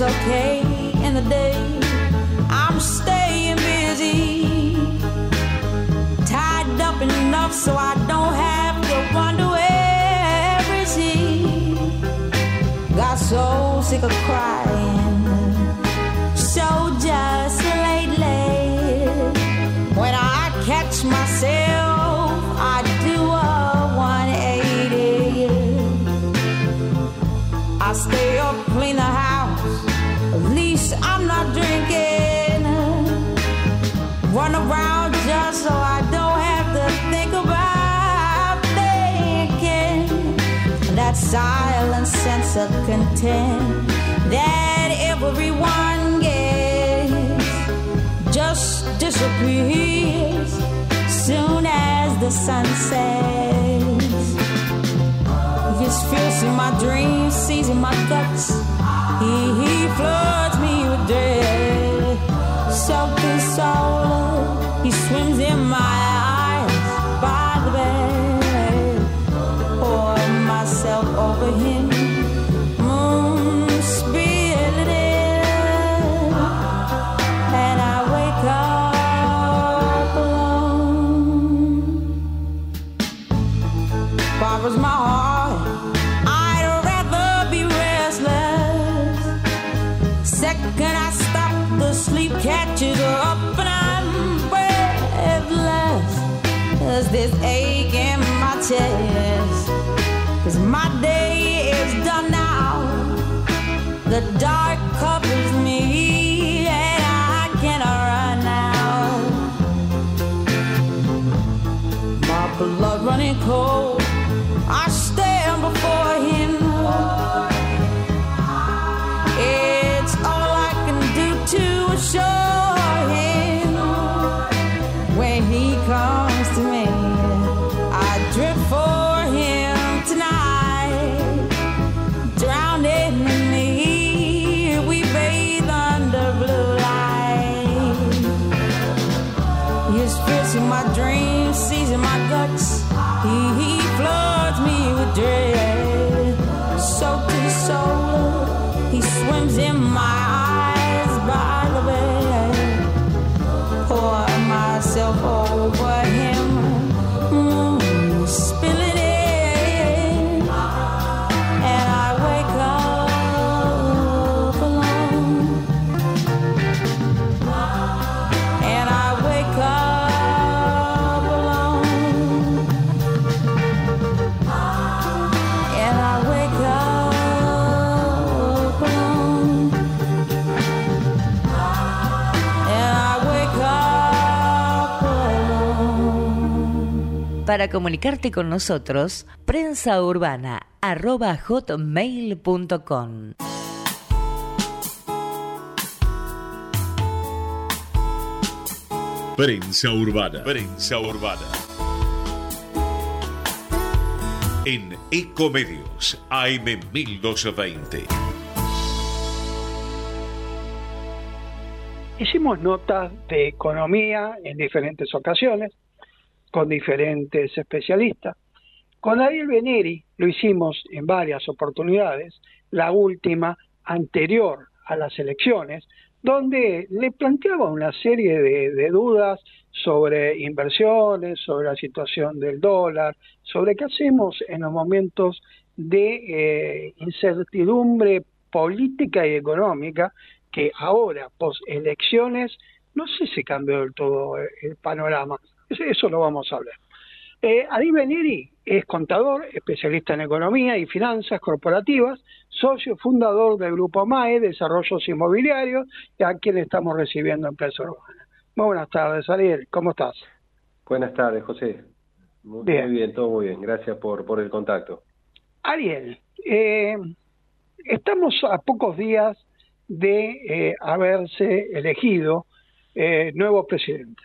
okay. just disappears soon as the sun sets. He's fierce my dreams, seizing my guts. He, he floods me with dread. Something soul, he swims in my Para comunicarte con nosotros, prensaurbana.hotmail.com Prensa Urbana. Prensa Urbana. En Ecomedios, AM1220. Hicimos notas de economía en diferentes ocasiones con diferentes especialistas. Con Ariel Beneri lo hicimos en varias oportunidades, la última anterior a las elecciones, donde le planteaba una serie de, dudas sobre inversiones, sobre la situación del dólar, sobre qué hacemos en los momentos de eh, incertidumbre política y económica, que ahora, post elecciones, no sé si cambió del todo el panorama. Eso lo vamos a hablar. Eh, Adil es contador, especialista en economía y finanzas corporativas, socio fundador del Grupo MAE, Desarrollos Inmobiliarios, a quien estamos recibiendo en Plaza Urbana. Muy buenas tardes, Ariel, ¿cómo estás? Buenas tardes, José. Muy bien, todo muy bien. Gracias por, por el contacto. Ariel, eh, estamos a pocos días de eh, haberse elegido eh, nuevo presidente.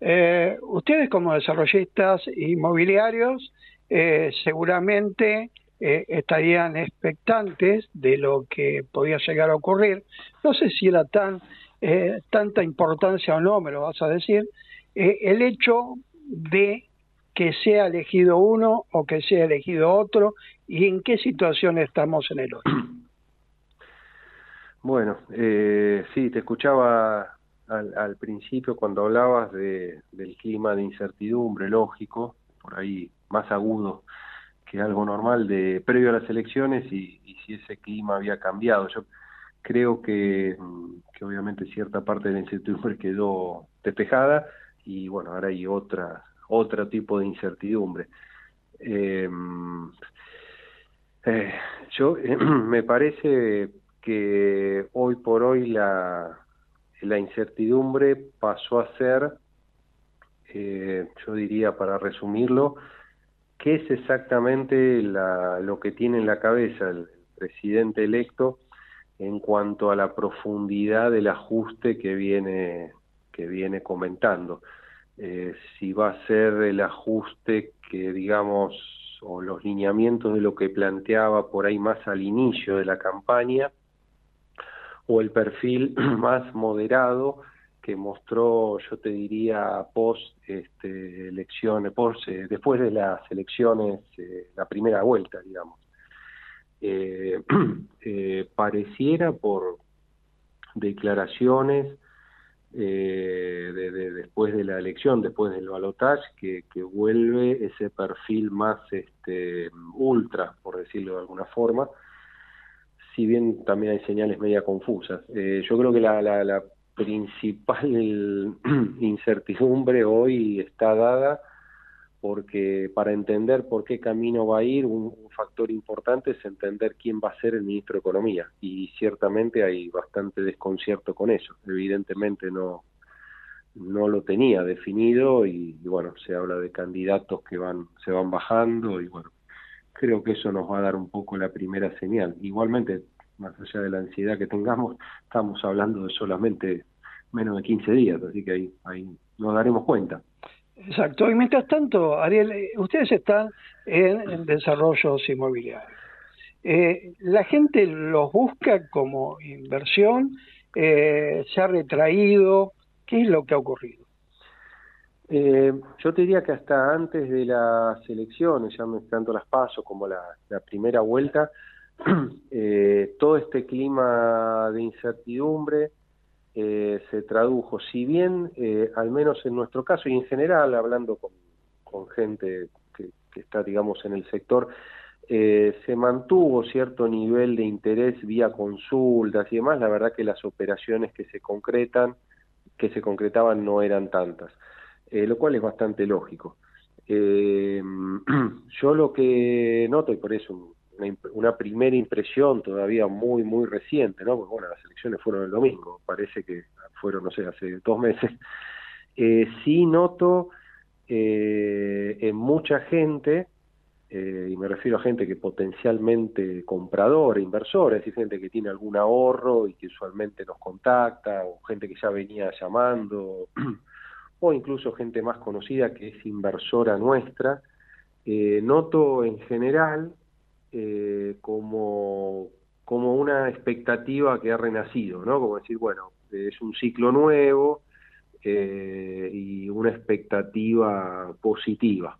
Eh, ustedes como desarrollistas inmobiliarios eh, seguramente eh, estarían expectantes de lo que podía llegar a ocurrir. No sé si era tan tanta importancia o no, me lo vas a decir, el hecho de que sea elegido uno o que sea elegido otro y en qué situación estamos en el otro. Bueno, eh, sí, te escuchaba al, al principio cuando hablabas de, del clima de incertidumbre lógico, por ahí más agudo que algo normal de previo a las elecciones y, si ese clima había cambiado. Yo creo que, mm, obviamente cierta parte de la incertidumbre quedó despejada y bueno, ahora hay otra, otro tipo de incertidumbre. Eh, eh, yo me parece que hoy por hoy la, la incertidumbre pasó a ser, eh, yo diría para resumirlo, qué es exactamente la, lo que tiene en la cabeza el presidente electo en cuanto a la profundidad del ajuste que viene, que viene comentando. Eh, si va a ser el ajuste que, digamos, o los lineamientos de lo que planteaba por ahí más al inicio de la campaña, o el perfil más moderado que mostró, yo te diría, post este, elecciones, post, eh, después de las elecciones, eh, la primera vuelta, digamos. Eh, eh, pareciera por declaraciones de, de, después de la elección, después del balotaje, que, que vuelve ese perfil más este, ultra, por decirlo de alguna forma, si bien también hay señales media confusas. Eh, yo creo que la, la, la principal incertidumbre hoy está dada porque para entender por qué camino va a ir, un, factor importante es entender quién va a ser el ministro de Economía. Y ciertamente hay bastante desconcierto con eso. Evidentemente no, no lo tenía definido y, y, bueno, se habla de candidatos que van, se van bajando y bueno, creo que eso nos va a dar un poco la primera señal. Igualmente, más allá de la ansiedad que tengamos, estamos hablando de solamente menos de 15 días, así que ahí, nos daremos cuenta. Exacto. Y mientras tanto, Ariel, eh, ustedes están en, en desarrollos inmobiliarios. Eh, la gente los busca como inversión, eh, se ha retraído. ¿Qué es lo que ha ocurrido? Eh, yo te diría que hasta antes de las elecciones, ya tanto las paso como la, primera vuelta, eh, todo este clima de incertidumbre, eh, se tradujo, si bien eh, al menos en nuestro caso y en general hablando con, con gente que, que, está digamos en el sector, eh, se mantuvo cierto nivel de interés vía consultas y demás, la verdad que las operaciones que se concretan, que se concretaban no eran tantas, eh, lo cual es bastante lógico. Eh, yo lo que noto, y por eso una, primera impresión todavía muy, muy reciente, ¿no? Porque bueno, las elecciones fueron el domingo, parece que fueron, no sé, hace dos meses. Eh, sí noto eh, en mucha gente, eh, y me refiero a gente que potencialmente compradora, inversora, es decir, gente que tiene algún ahorro y que usualmente nos contacta, o gente que ya venía llamando, o incluso gente más conocida que es inversora nuestra, eh, noto en general eh, como, como una expectativa que ha renacido, ¿no? Como decir, bueno, es un ciclo nuevo eh, y una expectativa positiva.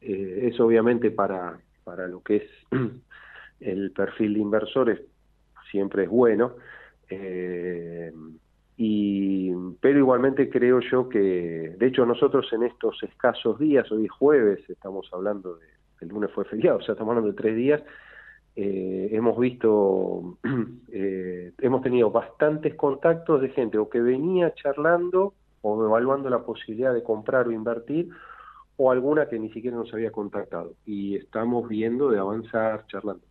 Eso obviamente para, para lo que es el perfil de inversores siempre es bueno, y, pero igualmente creo yo que, de hecho nosotros en estos escasos días, hoy es jueves, estamos hablando de el lunes fue feriado, o sea, estamos hablando de tres días, eh, hemos visto, eh, hemos tenido bastantes contactos de gente o que venía charlando o evaluando la posibilidad de comprar o invertir, o alguna que ni siquiera nos había contactado. Y estamos viendo de avanzar, charlando.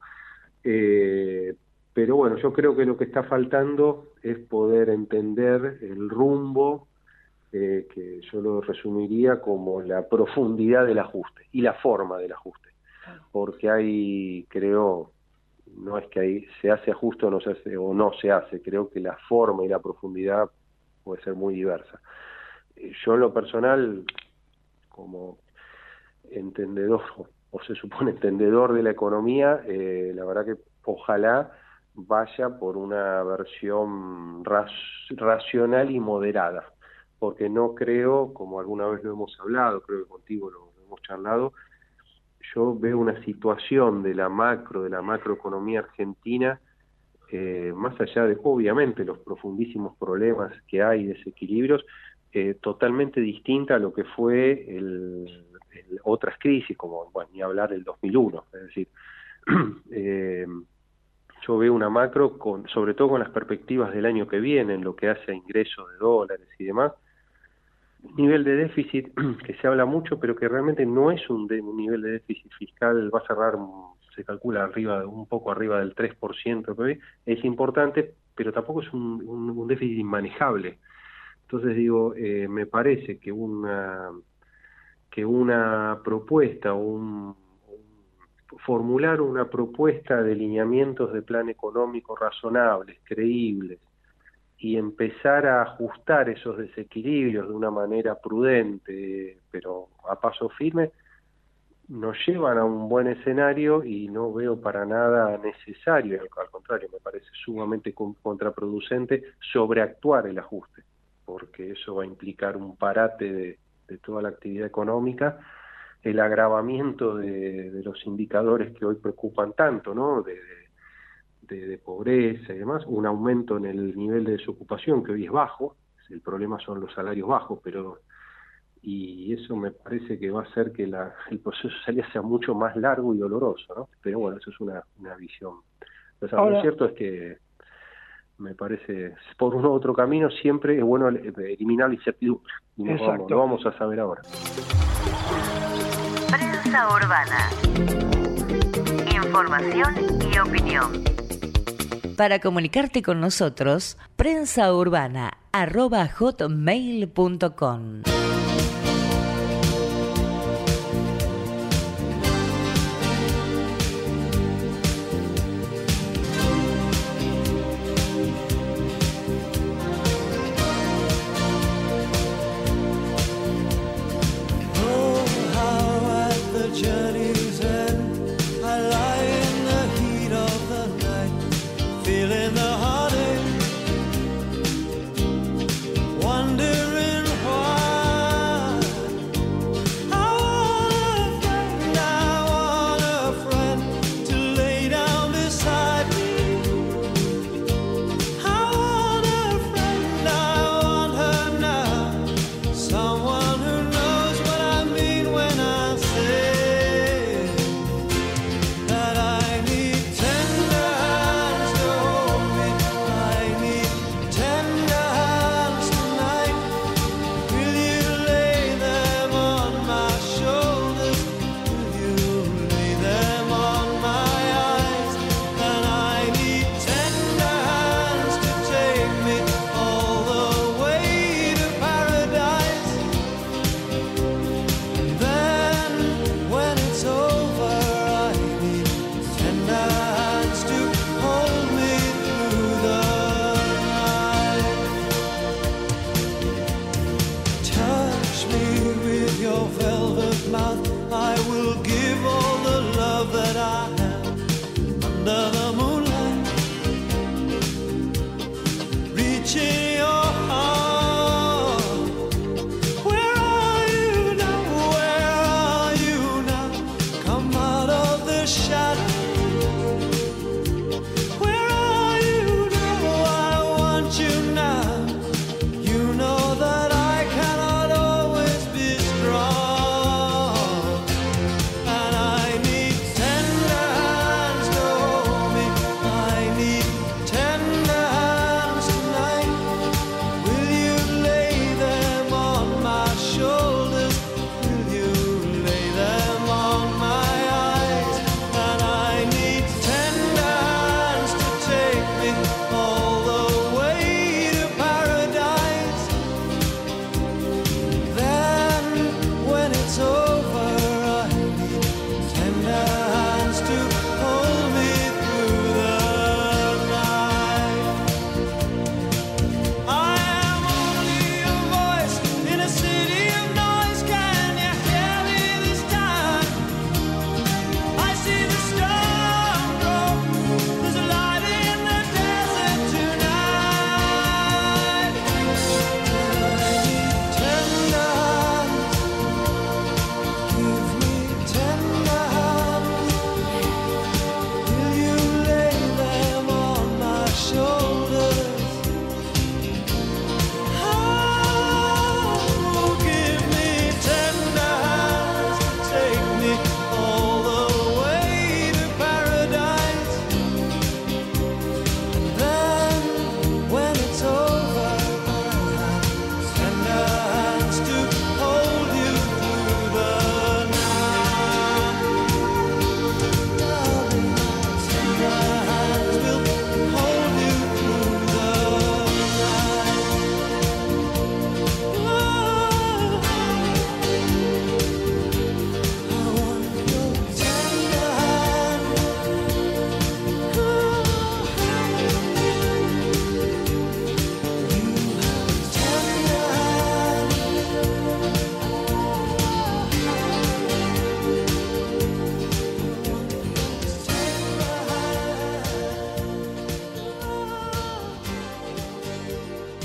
Eh, pero bueno, yo creo que lo que está faltando es poder entender el rumbo, eh, que yo lo resumiría como la profundidad del ajuste y la forma del ajuste. Porque hay, creo, no es que ahí se hace ajuste o no se hace, o no se hace, creo que la forma y la profundidad puede ser muy diversa. Eh, yo en lo personal, como entendedor, o se supone entendedor de la economía, eh, la verdad que ojalá vaya por una versión racional y moderada, porque no creo, como alguna vez lo hemos hablado, creo que contigo lo, hemos charlado, yo veo una situación de la macro, de la macroeconomía argentina, eh, más allá de, obviamente, los profundísimos problemas que hay, desequilibrios, eh, totalmente distinta a lo que fue el, otras crisis, como, ni hablar del 2001, es decir, eh, yo veo una macro, con, sobre todo con las perspectivas del año que viene, en lo que hace a ingresos de dólares y demás, nivel de déficit que se habla mucho, pero que realmente no es un, nivel de déficit fiscal, va a cerrar, se calcula arriba, un poco arriba del 3%, es importante, pero tampoco es un, un, déficit inmanejable. Entonces digo, eh, me parece que una que una propuesta, un, formular una propuesta de lineamientos de plan económico razonables, creíbles, y empezar a ajustar esos desequilibrios de una manera prudente, pero a paso firme, nos llevan a un buen escenario y no veo para nada necesario, al contrario, me parece sumamente contraproducente sobreactuar el ajuste, porque eso va a implicar un parate de, de toda la actividad económica, el agravamiento de, los indicadores que hoy preocupan tanto, ¿no? De, de, pobreza y demás, un aumento en el nivel de desocupación que hoy es bajo, el problema son los salarios bajos, pero y eso me parece que va a hacer que la, el proceso de salida sea mucho más largo y doloroso, ¿no? Pero bueno, eso es una, una visión. lo cierto es que me parece, por uno u otro camino, siempre es bueno eliminar la incertidumbre. Y vamos, lo vamos a saber ahora. Prensa Urbana. Información y opinión. Para comunicarte con nosotros, prensaUrbana.hotmail.com kitchen.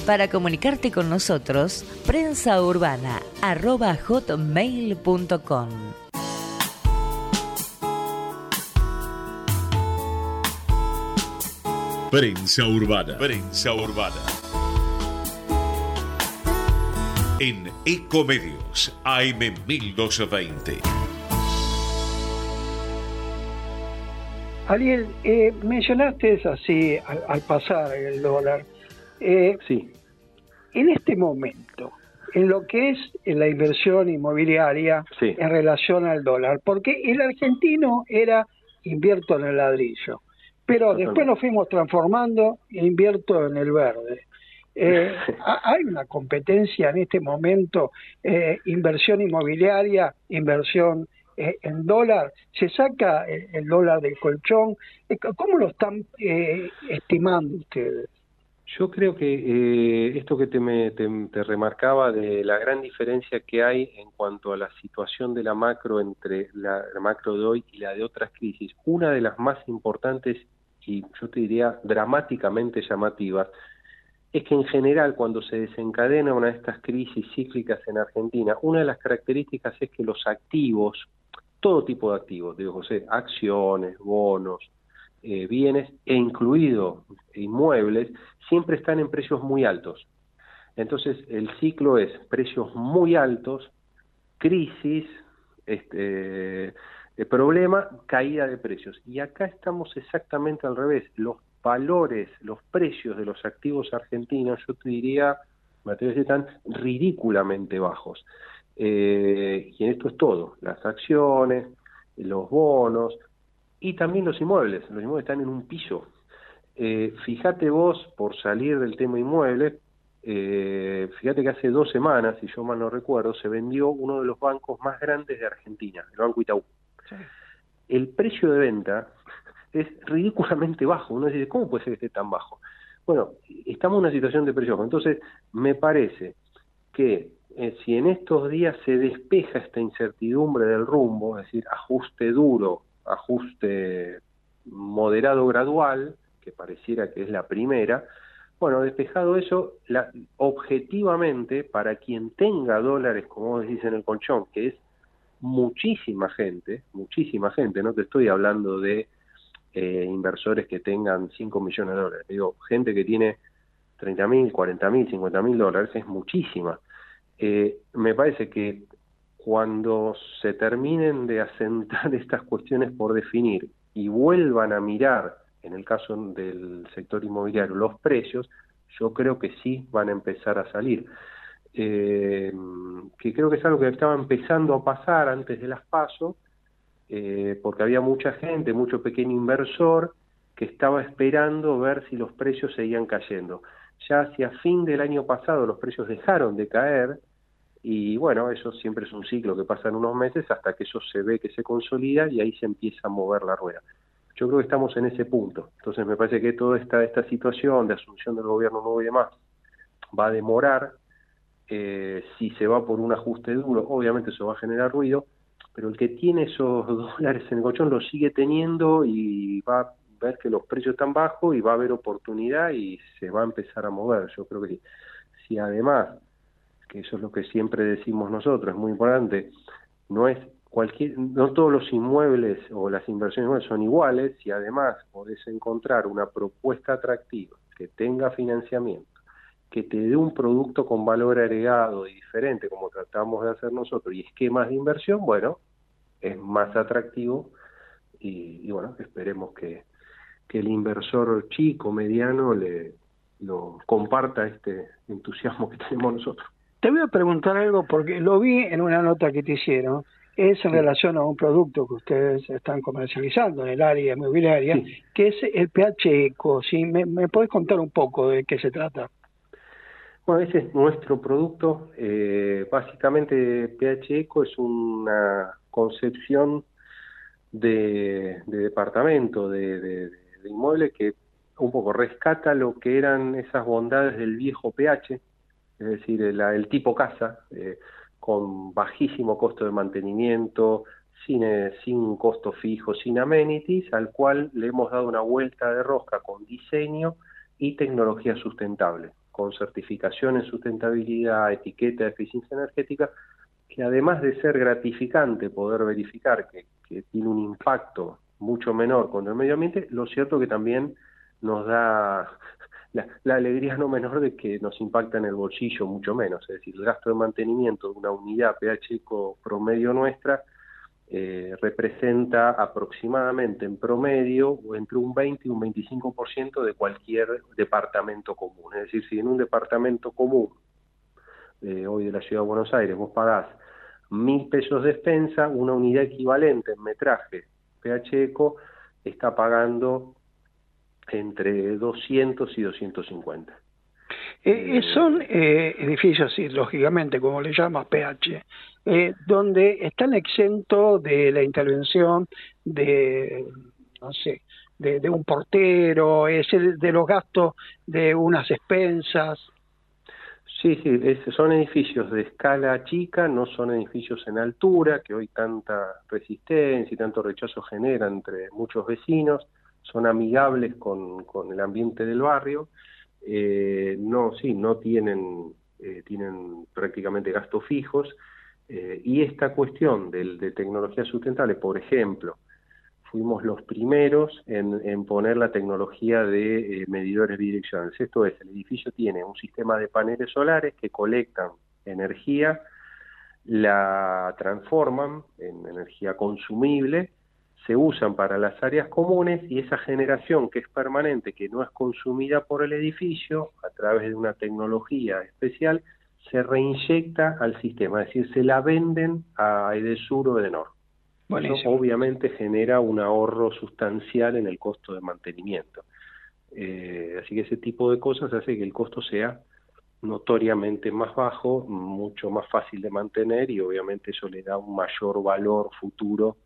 Para comunicarte con nosotros, prensaurbana.hotmail.com Prensa Urbana. Prensa Urbana. En Ecomedios, AM 1220. Ariel, eh, mencionaste así al, al pasar el dólar. Eh, Sí, en este momento, en lo que es la inversión inmobiliaria Sí. en relación al dólar, porque el argentino era invierto en el ladrillo, pero Totalmente. después nos fuimos transformando e invierto en el verde. Eh, ha- hay una competencia en este momento, eh, inversión inmobiliaria, inversión eh, en dólar, se saca el, el dólar del colchón, Eh, ¿cómo lo están eh, estimando ustedes? Yo creo que eh, esto que te, me, te, remarcaba de la gran diferencia que hay en cuanto a la situación de la macro entre la, la macro de hoy y la de otras crisis, una de las más importantes y yo te diría dramáticamente llamativas, es que en general cuando se desencadena una de estas crisis cíclicas en Argentina, una de las características es que los activos, todo tipo de activos, digo José, acciones, bonos, eh, bienes e incluido inmuebles, siempre están en precios muy altos. Entonces, el ciclo es precios muy altos, crisis, este, eh, problema, caída de precios. Y acá estamos exactamente al revés. Los valores, los precios de los activos argentinos, yo te diría, decir, están ridículamente bajos. Eh, y en esto es todo, las acciones, los bonos y también los inmuebles. Los inmuebles están en un piso. Eh, fíjate vos, por salir del tema inmueble, eh, fíjate que hace dos semanas, si yo mal no recuerdo, se vendió uno de los bancos más grandes de Argentina, el Banco Itaú. El precio de venta es ridículamente bajo. Uno dice, ¿cómo puede ser que esté tan bajo? Bueno, estamos en una situación de precio bajo. Entonces, me parece que eh, si en estos días se despeja esta incertidumbre del rumbo, es decir, ajuste duro, ajuste moderado gradual, que pareciera que es la primera, bueno, despejado eso, la, objetivamente, para quien tenga dólares, como vos en el colchón, que es muchísima gente, muchísima gente, no te estoy hablando de eh, inversores que tengan 5 millones de dólares, digo, gente que tiene 30 mil, 40 mil, 50 mil dólares, es muchísima. Eh, me parece que cuando se terminen de asentar estas cuestiones por definir y vuelvan a mirar, en el caso del sector inmobiliario, los precios, yo creo que sí van a empezar a salir. Eh, que creo que es algo que estaba empezando a pasar antes de las pasos, eh, porque había mucha gente, mucho pequeño inversor que estaba esperando ver si los precios seguían cayendo. Ya hacia fin del año pasado los precios dejaron de caer y bueno, eso siempre es un ciclo que pasa en unos meses hasta que eso se ve que se consolida y ahí se empieza a mover la rueda. Yo creo que estamos en ese punto. Entonces me parece que toda esta, esta situación de asunción del gobierno nuevo y demás va a demorar. Eh, si se va por un ajuste duro, obviamente eso va a generar ruido, pero el que tiene esos dólares en el colchón los sigue teniendo y va a ver que los precios están bajos y va a haber oportunidad y se va a empezar a mover. Yo creo que. Si además, que eso es lo que siempre decimos nosotros, es muy importante, no es cualquier, no todos los inmuebles o las inversiones son iguales, si además podés encontrar una propuesta atractiva que tenga financiamiento, que te dé un producto con valor agregado y diferente como tratamos de hacer nosotros y esquemas de inversión, bueno, es más atractivo y, y bueno, esperemos que, que el inversor chico, mediano, le lo comparta este entusiasmo que tenemos nosotros. Te voy a preguntar algo porque lo vi en una nota que te hicieron. Es en relación a un producto que ustedes están comercializando en el área inmobiliaria, Sí. que es el PH Eco. ¿sí? ¿Me, ¿Me podés contar un poco de qué se trata? Bueno, ese es nuestro producto. Eh, básicamente, PH Eco es una concepción de, de departamento, de, de, de inmueble que un poco rescata lo que eran esas bondades del viejo PH, es decir, el, tipo casa, eh, con bajísimo costo de mantenimiento, sin, eh, sin costo fijo, sin amenities, al cual le hemos dado una vuelta de rosca con diseño y tecnología sustentable. con certificación en sustentabilidad, etiqueta de eficiencia energética, que además de ser gratificante poder verificar que, tiene un impacto mucho menor contra el medio ambiente, lo cierto que también nos da la, la, alegría no menor de que nos impacta en el bolsillo mucho menos, es decir, el gasto de mantenimiento de una unidad pH promedio nuestra eh, representa aproximadamente en promedio entre un 20 y un 25% de cualquier departamento común. Es decir, si en un departamento común, eh, hoy de la Ciudad de Buenos Aires, vos pagás mil pesos de expensa, una unidad equivalente en metraje PH Eco está pagando entre 200 y 250. Eh, son edificios, sí, lógicamente, como le llamas PH, eh, donde están exentos de la intervención de, no sé, de, un portero, es de los gastos de unas expensas. Sí, sí, son edificios de escala chica, no son edificios en altura, que hoy tanta resistencia y tanto rechazo generan entre muchos vecinos, son amigables con, con el ambiente del barrio, eh, no, sí, no tienen, eh, tienen prácticamente gastos fijos, eh, y esta cuestión de, de tecnología sustentable, por ejemplo, fuimos los primeros en, poner la tecnología de medidores bidireccionales. Esto es, el edificio tiene un sistema de paneles solares que colectan energía, la transforman en energía consumible, se usan para las áreas comunes y esa generación que es permanente, que no es consumida por el edificio, a través de una tecnología especial, se reinyecta al sistema, es decir, se la venden a Edesur o Edenor. Eso obviamente genera un ahorro sustancial en el costo de mantenimiento. Eh, así que ese tipo de cosas hace que el costo sea notoriamente más bajo, mucho más fácil de mantener y obviamente eso le da un mayor valor futuro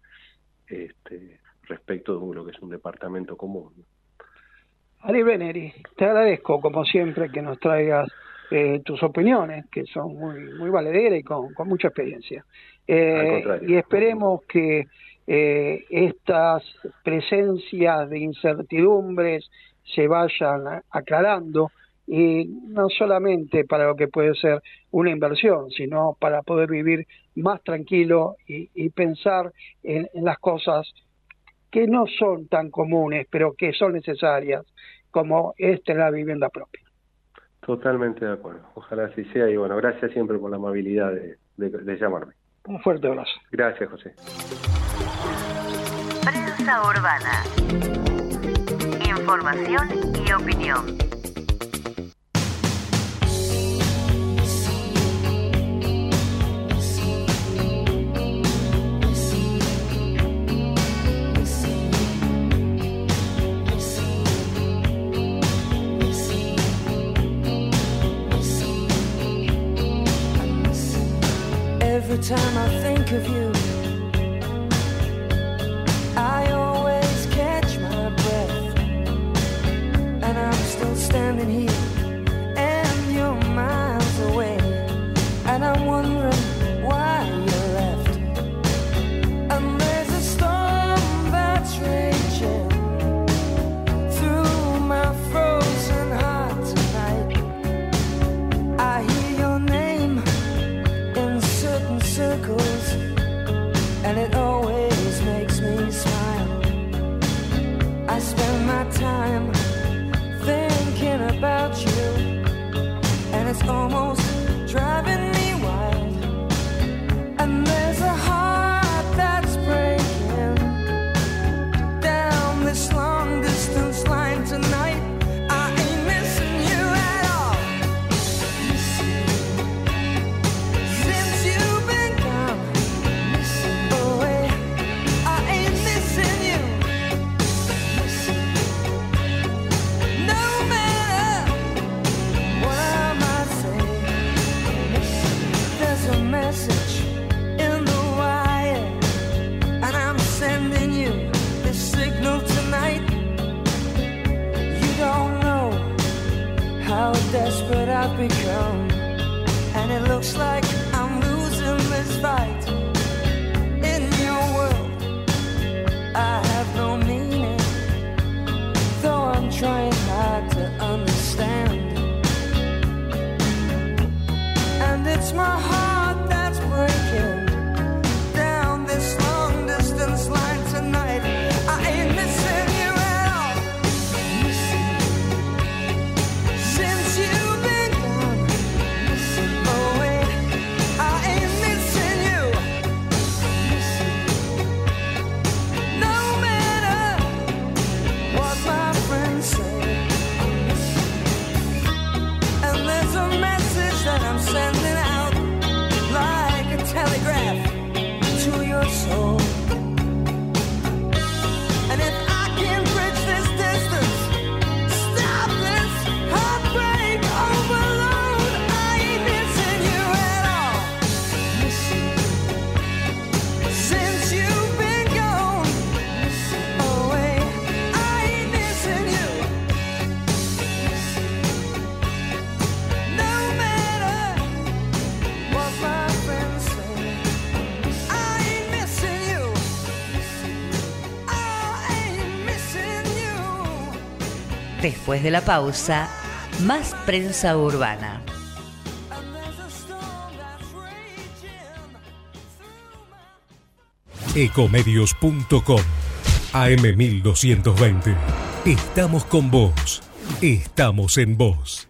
este, respecto de lo que es un departamento común. Ali Beneri, te agradezco como siempre que nos traigas eh, tus opiniones, que son muy, muy valederas y con, mucha experiencia. Eh, y esperemos que eh, estas presencias de incertidumbres se vayan aclarando y no solamente para lo que puede ser una inversión, sino para poder vivir más tranquilo y, pensar en, en, las cosas que no son tan comunes, pero que son necesarias, como es tener la vivienda propia. Totalmente de acuerdo. Ojalá así sea y bueno, gracias siempre por la amabilidad de, llamarme. Un fuerte abrazo. Gracias, José. Prensa Urbana. Información y opinión. Time I think of you. Después de la pausa, más prensa urbana. Ecomedios.com AM1220. Estamos con vos. Estamos en vos.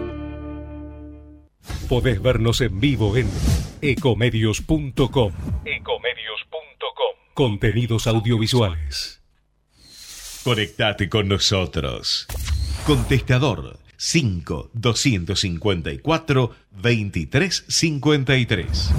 Podés vernos en vivo en ecomedios.com. Ecomedios.com. Contenidos audiovisuales. Conectate con nosotros. Contestador 5 254 2353.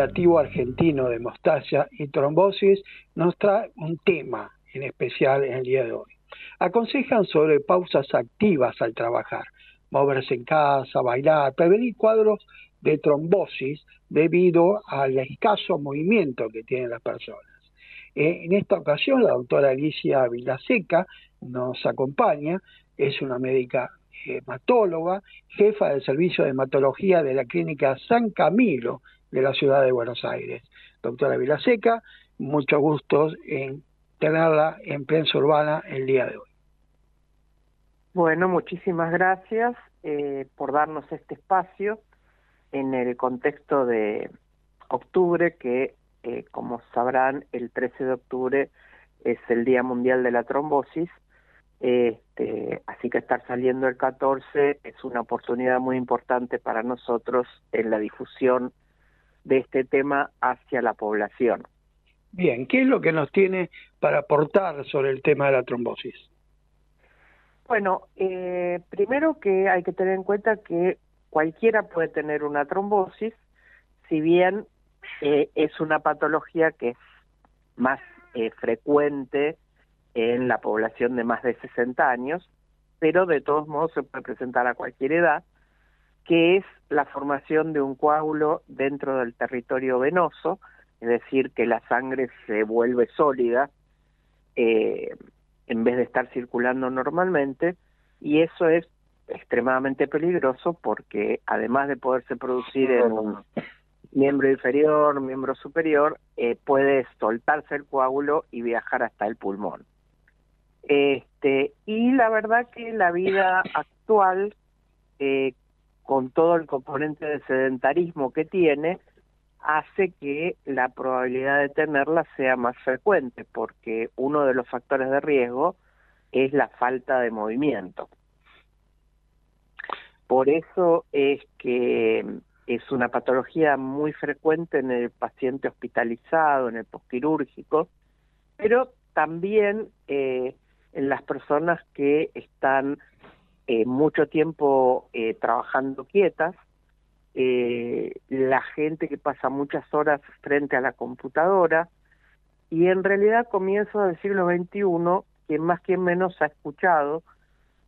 Argentino de Mostaza y Trombosis nos trae un tema en especial en el día de hoy. Aconsejan sobre pausas activas al trabajar, moverse en casa, bailar, prevenir cuadros de trombosis debido al escaso movimiento que tienen las personas. Eh, en esta ocasión, la doctora Alicia Vilaseca nos acompaña, es una médica hematóloga, jefa del servicio de hematología de la clínica San Camilo de la ciudad de Buenos Aires. Doctora Vilaseca, mucho gusto en tenerla en prensa urbana el día de hoy. Bueno, muchísimas gracias eh, por darnos este espacio en el contexto de octubre, que eh, como sabrán, el 13 de octubre es el Día Mundial de la Trombosis. Este, así que estar saliendo el 14 es una oportunidad muy importante para nosotros en la difusión de este tema hacia la población. Bien, ¿qué es lo que nos tiene para aportar sobre el tema de la trombosis? Bueno, eh, primero que hay que tener en cuenta que cualquiera puede tener una trombosis, si bien eh, es una patología que es más eh, frecuente en la población de más de 60 años, pero de todos modos se puede presentar a cualquier edad, que es la formación de un coágulo dentro del territorio venoso, es decir, que la sangre se vuelve sólida eh, en vez de estar circulando normalmente, y eso es extremadamente peligroso porque además de poderse producir en un miembro inferior, miembro superior, eh, puede soltarse el coágulo y viajar hasta el pulmón. Este, y la verdad que la vida actual, eh, con todo el componente de sedentarismo que tiene, hace que la probabilidad de tenerla sea más frecuente, porque uno de los factores de riesgo es la falta de movimiento. Por eso es que es una patología muy frecuente en el paciente hospitalizado, en el postquirúrgico, pero también eh, en las personas que están eh, mucho tiempo eh, trabajando quietas, eh, la gente que pasa muchas horas frente a la computadora, y en realidad comienzo del siglo XXI, quien más quien menos ha escuchado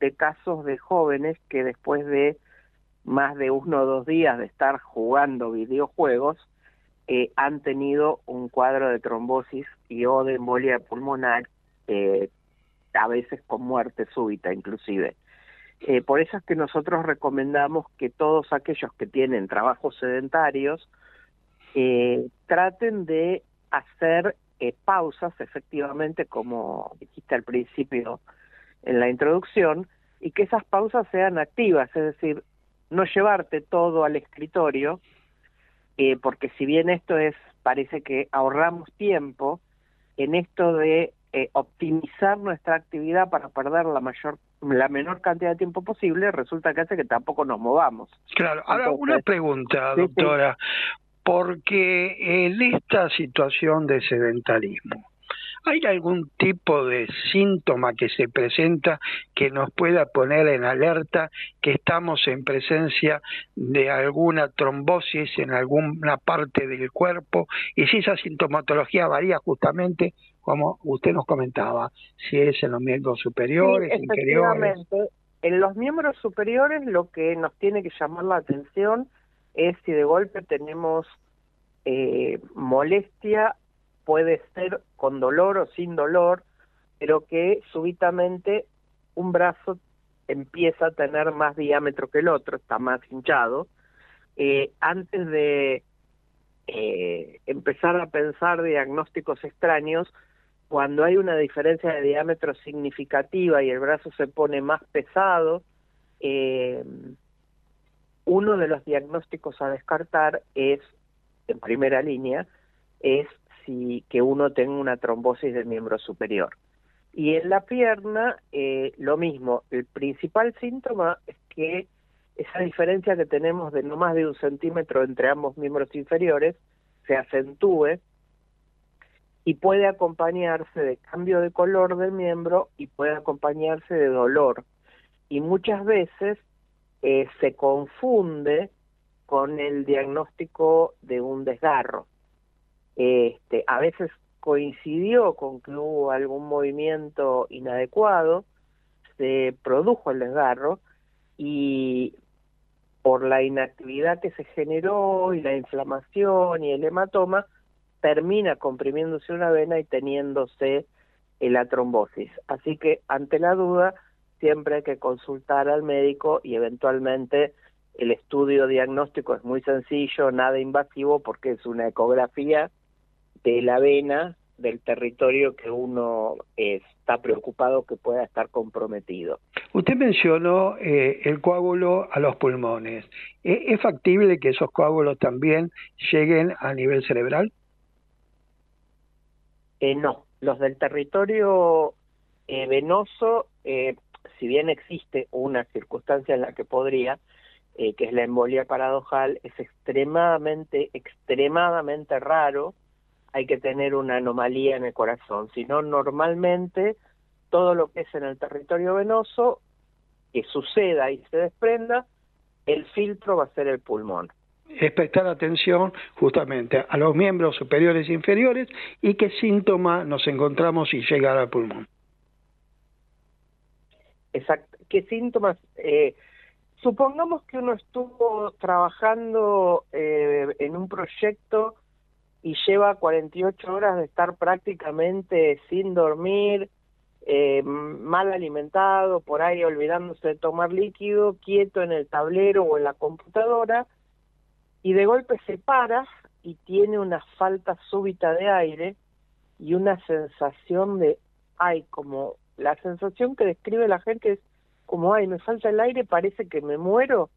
de casos de jóvenes que después de más de uno o dos días de estar jugando videojuegos, eh, han tenido un cuadro de trombosis y o de embolia pulmonar, eh, a veces con muerte súbita inclusive. Eh, por eso es que nosotros recomendamos que todos aquellos que tienen trabajos sedentarios eh, traten de hacer eh, pausas, efectivamente, como dijiste al principio en la introducción, y que esas pausas sean activas, es decir, no llevarte todo al escritorio, eh, porque si bien esto es, parece que ahorramos tiempo, en esto de optimizar nuestra actividad para perder la mayor la menor cantidad de tiempo posible resulta que hace que tampoco nos movamos. Claro, ahora una pregunta, doctora, porque en esta situación de sedentarismo, ¿hay algún tipo de síntoma que se presenta que nos pueda poner en alerta que estamos en presencia de alguna trombosis en alguna parte del cuerpo? Y si esa sintomatología varía justamente como usted nos comentaba, si es en los miembros superiores, Sí, inferiores. En los miembros superiores lo que nos tiene que llamar la atención es si de golpe tenemos eh, molestia, puede ser con dolor o sin dolor, pero que súbitamente un brazo empieza a tener más diámetro que el otro, está más hinchado. Eh, antes de eh, empezar a pensar diagnósticos extraños, cuando hay una diferencia de diámetro significativa y el brazo se pone más pesado, eh, uno de los diagnósticos a descartar es, en primera línea, es si que uno tenga una trombosis del miembro superior. Y en la pierna, eh, lo mismo. El principal síntoma es que esa diferencia que tenemos de no más de un centímetro entre ambos miembros inferiores se acentúe y puede acompañarse de cambio de color del miembro y puede acompañarse de dolor. Y muchas veces eh, se confunde con el diagnóstico de un desgarro. Este, a veces coincidió con que hubo algún movimiento inadecuado, se produjo el desgarro y por la inactividad que se generó y la inflamación y el hematoma, termina comprimiéndose una vena y teniéndose la trombosis. Así que ante la duda siempre hay que consultar al médico y eventualmente el estudio diagnóstico es muy sencillo, nada invasivo porque es una ecografía de la vena del territorio que uno está preocupado que pueda estar comprometido. Usted mencionó eh, el coágulo a los pulmones. ¿E- ¿Es factible que esos coágulos también lleguen a nivel cerebral? Eh, no, los del territorio eh, venoso, eh, si bien existe una circunstancia en la que podría, eh, que es la embolia paradojal, es extremadamente, extremadamente raro. Hay que tener una anomalía en el corazón. Si no, normalmente todo lo que es en el territorio venoso, que suceda y se desprenda, el filtro va a ser el pulmón. Es prestar atención justamente a los miembros superiores e inferiores y qué síntoma nos encontramos si llegar al pulmón. Exacto. ¿Qué síntomas? Eh, supongamos que uno estuvo trabajando eh, en un proyecto y lleva 48 horas de estar prácticamente sin dormir, eh, mal alimentado, por ahí olvidándose de tomar líquido, quieto en el tablero o en la computadora, y de golpe se para y tiene una falta súbita de aire y una sensación de, ay, como la sensación que describe la gente es como, ay, me falta el aire, parece que me muero,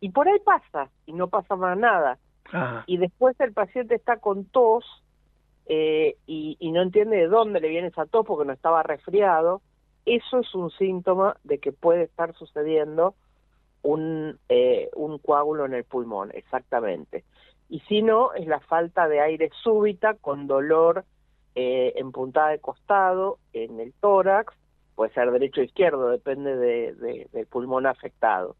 y por ahí pasa, y no pasa más nada. Ajá. Y después el paciente está con tos eh, y, y no entiende de dónde le viene esa tos porque no estaba resfriado. Eso es un síntoma de que puede estar sucediendo un, eh, un coágulo en el pulmón, exactamente. Y si no, es la falta de aire súbita con dolor eh, en puntada de costado, en el tórax, puede ser derecho o izquierdo, depende de, del pulmón afectado.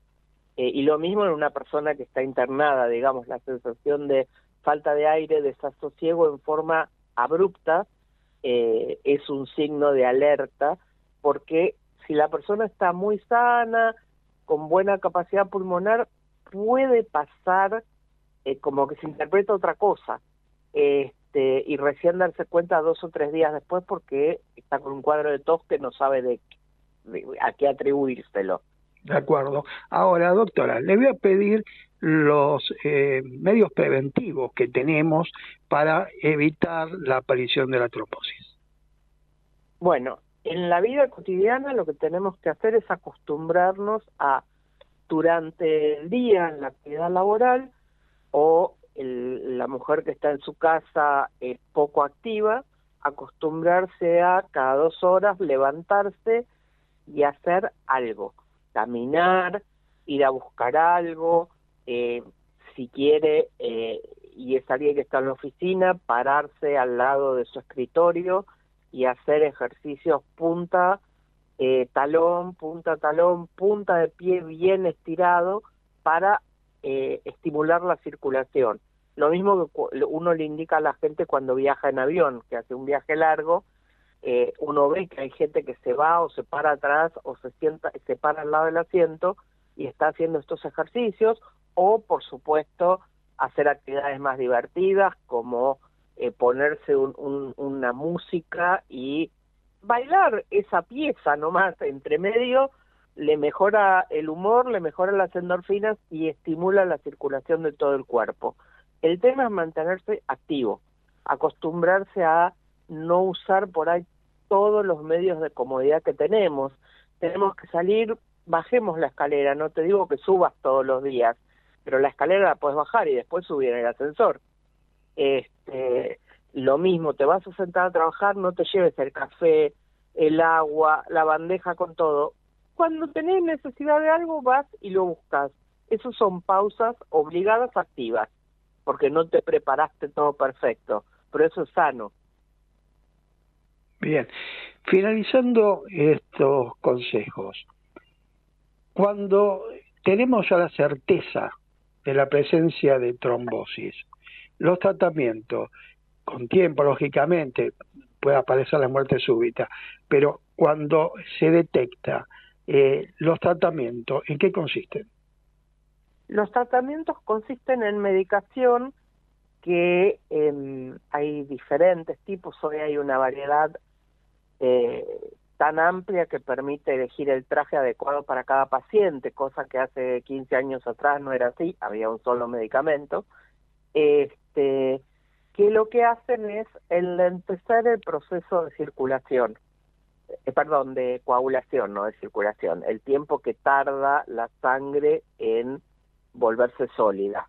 Eh, y lo mismo en una persona que está internada, digamos, la sensación de falta de aire, desasosiego en forma abrupta, eh, es un signo de alerta, porque si la persona está muy sana, con buena capacidad pulmonar, puede pasar eh, como que se interpreta otra cosa. Este, y recién darse cuenta dos o tres días después porque está con un cuadro de tos que no sabe de, a qué atribuírselo. De acuerdo. Ahora, doctora, le voy a pedir los eh, medios preventivos que tenemos para evitar la aparición de la trombosis. Bueno, en la vida cotidiana lo que tenemos que hacer es acostumbrarnos a, durante el día, en la actividad laboral, o la mujer que está en su casa es poco activa, acostumbrarse a cada dos horas levantarse y hacer algo, caminar, ir a buscar algo, eh, si quiere, eh, y es alguien que está en la oficina, pararse al lado de su escritorio y hacer ejercicios punta, eh, talón, punta, talón, punta de pie bien estirado para eh, estimular la circulación. Lo mismo que uno le indica a la gente cuando viaja en avión, que hace un viaje largo, eh, uno ve que hay gente que se va o se para atrás o se sienta, se para al lado del asiento y está haciendo estos ejercicios, o por supuesto hacer actividades más divertidas como eh, ponerse una música y bailar esa pieza nomás entre medio le mejora el humor, le mejora las endorfinas y estimula la circulación de todo el cuerpo. El tema es mantenerse activo, acostumbrarse a no usar por ahí todos los medios de comodidad que tenemos. Tenemos que salir, bajemos la escalera, no te digo que subas todos los días, pero la escalera la puedes bajar y después subir en el ascensor. Este, lo mismo, te vas a sentar a trabajar, no te lleves el café, el agua, la bandeja con todo cuando tenés necesidad de algo vas y lo buscas. Esas son pausas obligadas activas, porque no te preparaste todo perfecto, pero eso es sano. Bien, finalizando estos consejos, cuando tenemos ya la certeza de la presencia de trombosis, los tratamientos, con tiempo, lógicamente, puede aparecer la muerte súbita, pero cuando se detecta eh, los tratamientos, ¿en qué consisten? Los tratamientos consisten en medicación que em, hay diferentes tipos, hoy hay una variedad eh, tan amplia que permite elegir el traje adecuado para cada paciente, cosa que hace 15 años atrás no era así, había un solo medicamento, este, que lo que hacen es empezar el proceso de circulación. Eh, perdón, de coagulación, no de circulación, el tiempo que tarda la sangre en volverse sólida.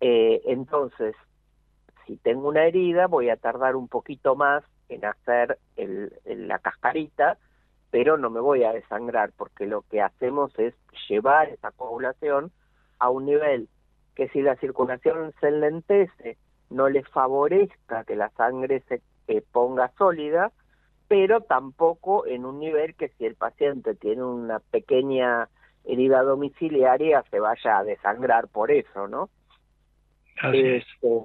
Eh, entonces, si tengo una herida, voy a tardar un poquito más en hacer el, la cascarita, pero no me voy a desangrar, porque lo que hacemos es llevar esa coagulación a un nivel que si la circulación se enlentece, no le favorezca que la sangre se eh, ponga sólida, pero tampoco en un nivel que si el paciente tiene una pequeña herida domiciliaria se vaya a desangrar por eso, ¿no? Así, este,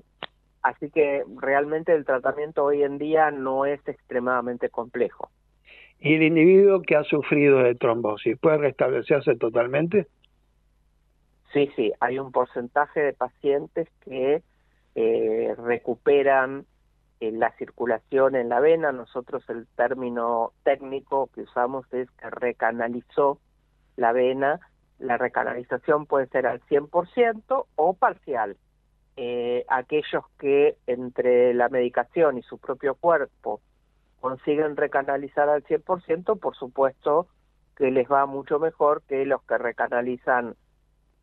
así que realmente el tratamiento hoy en día no es extremadamente complejo. ¿Y el individuo que ha sufrido de trombosis puede restablecerse totalmente? Sí, sí, hay un porcentaje de pacientes que eh, recuperan la circulación en la vena, nosotros el término técnico que usamos es que recanalizó la vena, la recanalización puede ser al 100% o parcial. Eh, aquellos que entre la medicación y su propio cuerpo consiguen recanalizar al 100%, por supuesto que les va mucho mejor que los que recanalizan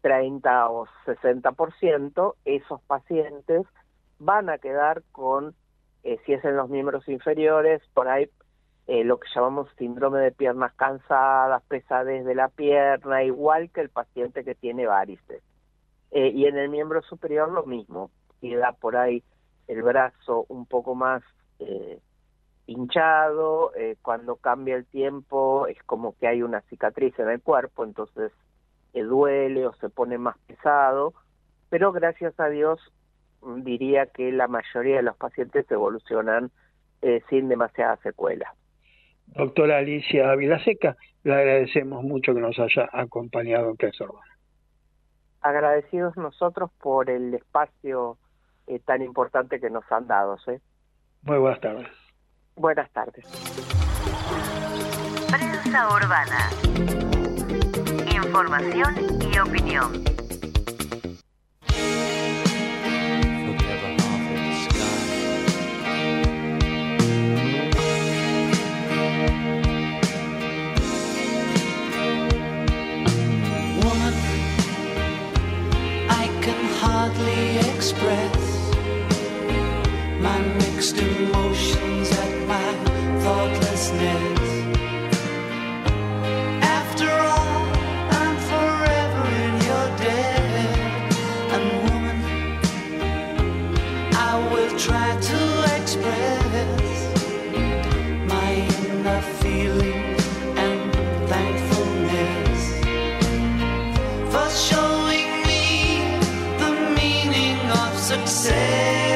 30 o 60%, esos pacientes van a quedar con eh, si es en los miembros inferiores, por ahí eh, lo que llamamos síndrome de piernas cansadas, pesadez de la pierna, igual que el paciente que tiene varices. Eh, y en el miembro superior lo mismo, queda por ahí el brazo un poco más eh, hinchado, cuando cambia el tiempo es como que hay una cicatriz en el cuerpo, entonces eh, duele o se pone más pesado, pero gracias a Dios mm, diría que la mayoría de los pacientes evolucionan eh, sin demasiada secuela. Doctora Alicia Vilaseca, le agradecemos mucho que nos haya acompañado en Prensa Urbana. Agradecidos nosotros por el espacio eh, tan importante que nos han dado. ¿sí? Muy buenas tardes. Buenas tardes. Prensa Urbana. Información y opinión. Express my mixed emotions success.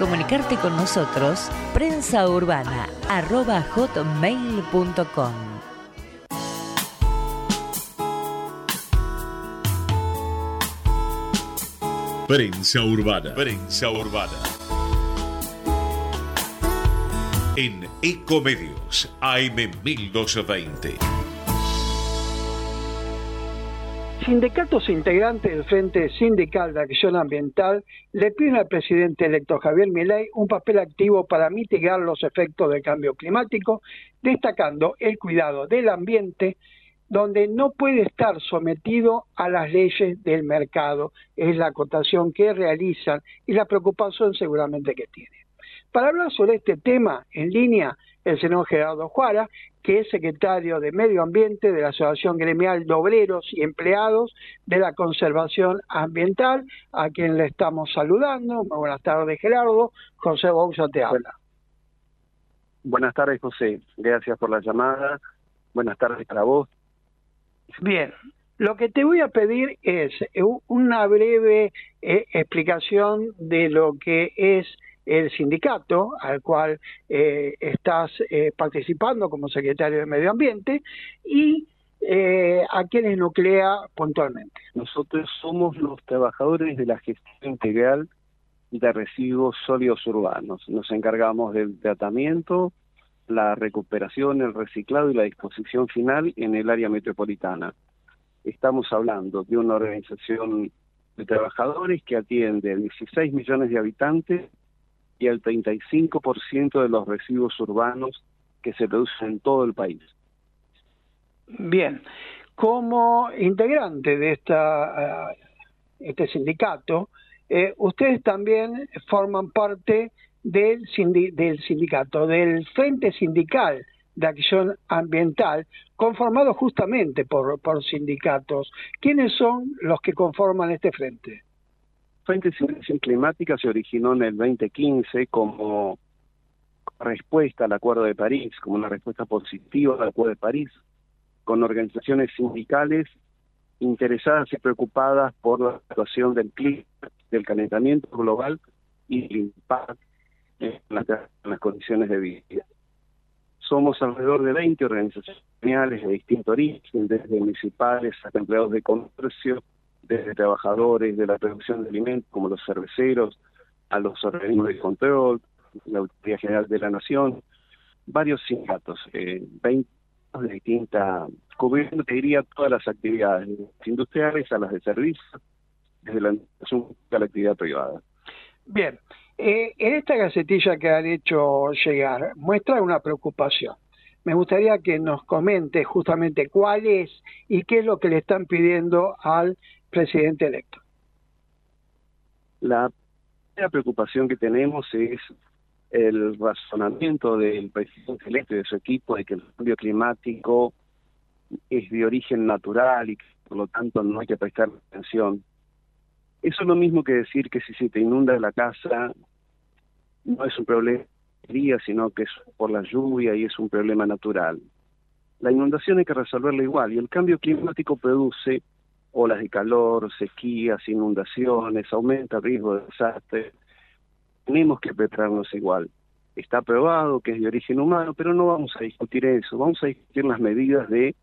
comunicarte con nosotros, prensaurbana.hotmail.com. Prensa Urbana. Prensa Urbana. En Ecomedios AM1220. Sindicatos integrantes del Frente Sindical de Acción Ambiental le piden al presidente electo Javier Milei un papel activo para mitigar los efectos del cambio climático, destacando el cuidado del ambiente, donde no puede estar sometido a las leyes del mercado. Es la acotación que realizan y la preocupación seguramente que tiene. Para hablar sobre este tema en línea, el senador Gerardo Juara, que es secretario de Medio Ambiente de la Asociación Gremial de Obreros y Empleados de la Conservación Ambiental, a quien le estamos saludando. Muy buenas tardes, Gerardo. José Bouza te habla. Buenas tardes, José. Gracias por la llamada. Buenas tardes para vos. Bien, lo que te voy a pedir es una breve eh, explicación de lo que es el sindicato al cual eh, estás eh, participando como secretario de Medio Ambiente y eh, a quienes nuclea puntualmente. Nosotros somos los trabajadores de la gestión integral de residuos sólidos urbanos. Nos encargamos del tratamiento, la recuperación, el reciclado y la disposición final en el área metropolitana. Estamos hablando de una organización de trabajadores que atiende a 16 millones de habitantes y al 35% de los residuos urbanos que se producen en todo el país. Bien, como integrante de esta, eh, este sindicato, eh, ustedes también forman parte del, del sindicato, del Frente Sindical de Acción Ambiental, conformado justamente por, por sindicatos. ¿Quiénes son los que conforman este frente? Frente de Climática se originó en el 2015 como respuesta al Acuerdo de París, como una respuesta positiva al Acuerdo de París, con organizaciones sindicales interesadas y preocupadas por la situación del clima, del calentamiento global y el impacto en las, condiciones de vida. Somos alrededor de 20 organizaciones de distinto origen, desde municipales hasta empleados de comercio, desde trabajadores de la producción de alimentos como los cerveceros, a los organismos de control, la Autoridad General de la Nación, varios sindicatos, eh, 20 de distintas, cubriendo, diría, todas las actividades industriales a las de servicio, desde la a la actividad privada. Bien, eh, en esta gacetilla que han hecho llegar, muestra una preocupación. Me gustaría que nos comente justamente cuál es y qué es lo que le están pidiendo al presidente electo. La primera preocupación que tenemos es el razonamiento del presidente electo y de su equipo de que el cambio climático es de origen natural y que por lo tanto no hay que prestar atención. Eso es lo mismo que decir que si se te inunda la casa no es un problema sino que es por la lluvia y es un problema natural. La inundación hay que resolverla igual y el cambio climático produce olas de calor, sequías, inundaciones, aumenta el riesgo de desastre. Tenemos que prepararnos igual. Está probado que es de origen humano, pero no vamos a discutir eso, vamos a discutir las medidas de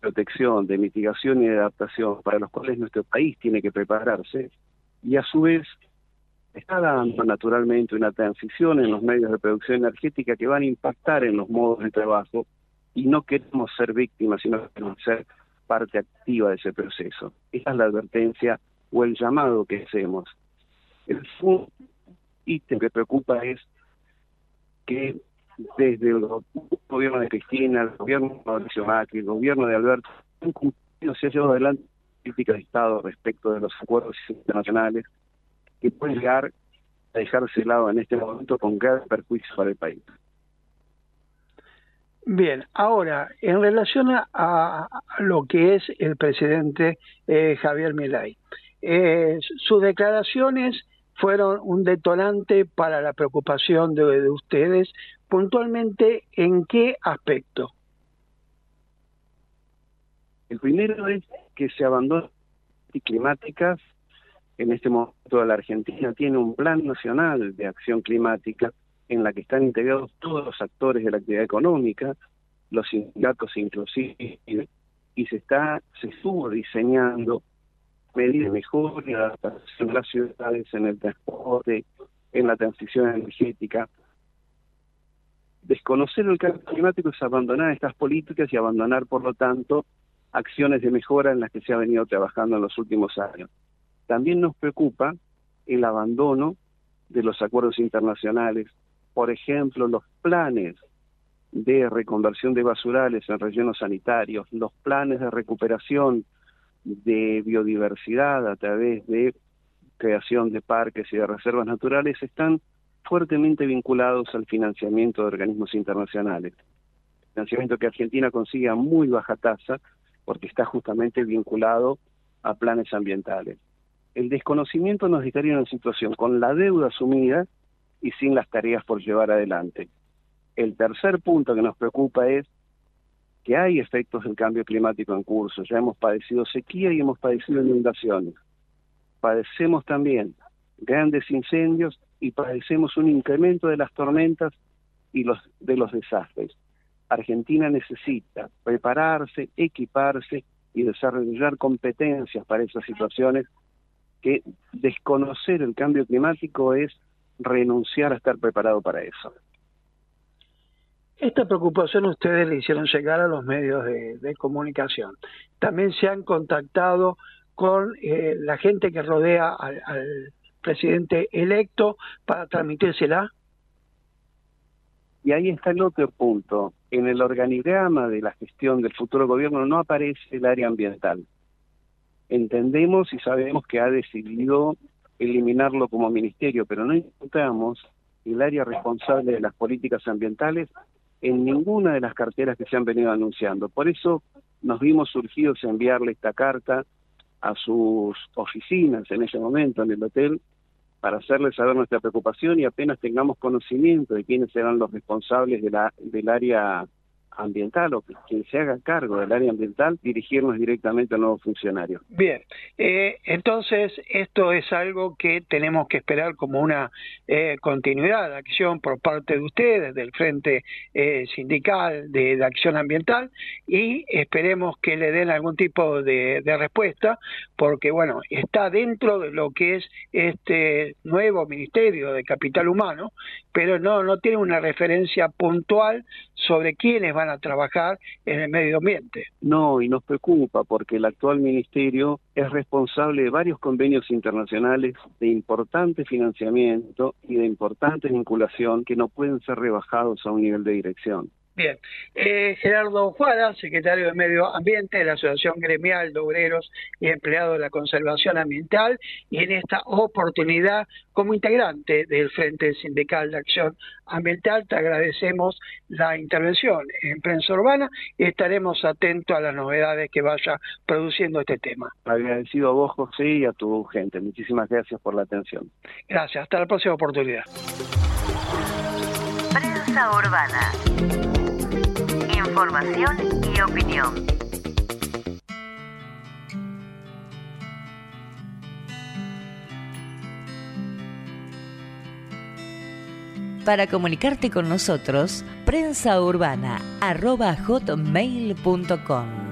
protección, de mitigación y de adaptación para los cuales nuestro país tiene que prepararse y a su vez está dando naturalmente una transición en los medios de producción energética que van a impactar en los modos de trabajo y no queremos ser víctimas, sino queremos ser parte activa de ese proceso. Esa es la advertencia o el llamado que hacemos. El ítem que preocupa es que desde el gobierno de Cristina, el gobierno de Mauricio Macri, el gobierno de Alberto, se ha llevado adelante política de Estado respecto de los acuerdos internacionales que pueden llegar a dejarse de lado en este momento con gran perjuicio para el país. Bien, ahora, en relación a, lo que es el presidente eh, Javier Milei, eh, sus declaraciones fueron un detonante para la preocupación de, ustedes, puntualmente, ¿en qué aspecto? El primero es que se abandonan climáticas. En este momento la Argentina tiene un plan nacional de acción climática en la que están integrados todos los actores de la actividad económica, los sindicatos inclusive, y se está, se estuvo diseñando medidas de mejora y adaptación de las ciudades en el transporte, en la transición energética. Desconocer el cambio climático es abandonar estas políticas y abandonar, por lo tanto, acciones de mejora en las que se ha venido trabajando en los últimos años. También nos preocupa el abandono de los acuerdos internacionales, por ejemplo, los planes de reconversión de basurales en rellenos sanitarios, los planes de recuperación de biodiversidad a través de creación de parques y de reservas naturales están fuertemente vinculados al financiamiento de organismos internacionales. Financiamiento que Argentina consigue a muy baja tasa porque está justamente vinculado a planes ambientales. El desconocimiento nos dejaría en una situación con la deuda asumida y sin las tareas por llevar adelante. El tercer punto que nos preocupa es que hay efectos del cambio climático en curso. Ya hemos padecido sequía y hemos padecido inundaciones. Padecemos también grandes incendios y padecemos un incremento de las tormentas y los de los desastres. Argentina necesita prepararse, equiparse y desarrollar competencias para esas situaciones que desconocer el cambio climático es renunciar a estar preparado para eso. Esta preocupación ustedes le hicieron llegar a los medios de, comunicación. También se han contactado con eh, la gente que rodea al, presidente electo para transmitírsela. Y ahí está el otro punto. En el organigrama de la gestión del futuro gobierno no aparece el área ambiental. Entendemos y sabemos que ha decidido eliminarlo como ministerio, pero no encontramos el área responsable de las políticas ambientales en ninguna de las carteras que se han venido anunciando. Por eso nos vimos surgidos a enviarle esta carta a sus oficinas en ese momento en el hotel para hacerles saber nuestra preocupación y apenas tengamos conocimiento de quiénes serán los responsables del área ambiental o quien se haga cargo del área ambiental dirigirnos directamente al nuevo funcionario. Bien, eh, entonces esto es algo que tenemos que esperar como una eh, continuidad de acción por parte de ustedes, del Frente eh, Sindical de, Acción Ambiental, y esperemos que le den algún tipo de, de respuesta, porque bueno, está dentro de lo que es este nuevo Ministerio de Capital Humano, pero no, no tiene una referencia puntual sobre quiénes van a trabajar en el medio ambiente. No, y nos preocupa porque el actual ministerio es responsable de varios convenios internacionales de importante financiamiento y de importante vinculación que no pueden ser rebajados a un nivel de dirección. Bien, eh, Gerardo Juárez, secretario de Medio Ambiente de la Asociación Gremial de Obreros y Empleados de la Conservación Ambiental, y en esta oportunidad, como integrante del Frente Sindical de Acción Ambiental, te agradecemos la intervención en Prensa Urbana y estaremos atentos a las novedades que vaya produciendo este tema. Agradecido a vos, José, y a tu gente. Muchísimas gracias por la atención. Gracias, hasta la próxima oportunidad. Prensa Urbana información y opinión. Para comunicarte con nosotros, prensa.urbana@hotmail.com.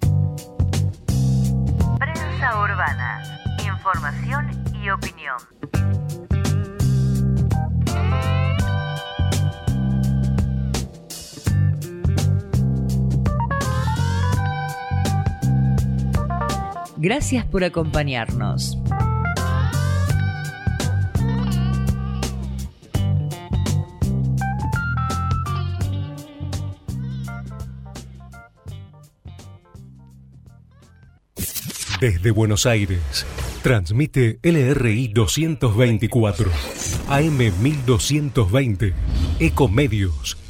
Gracias por acompañarnos. Desde Buenos Aires, transmite LRI 224, AM 1220, Ecomedios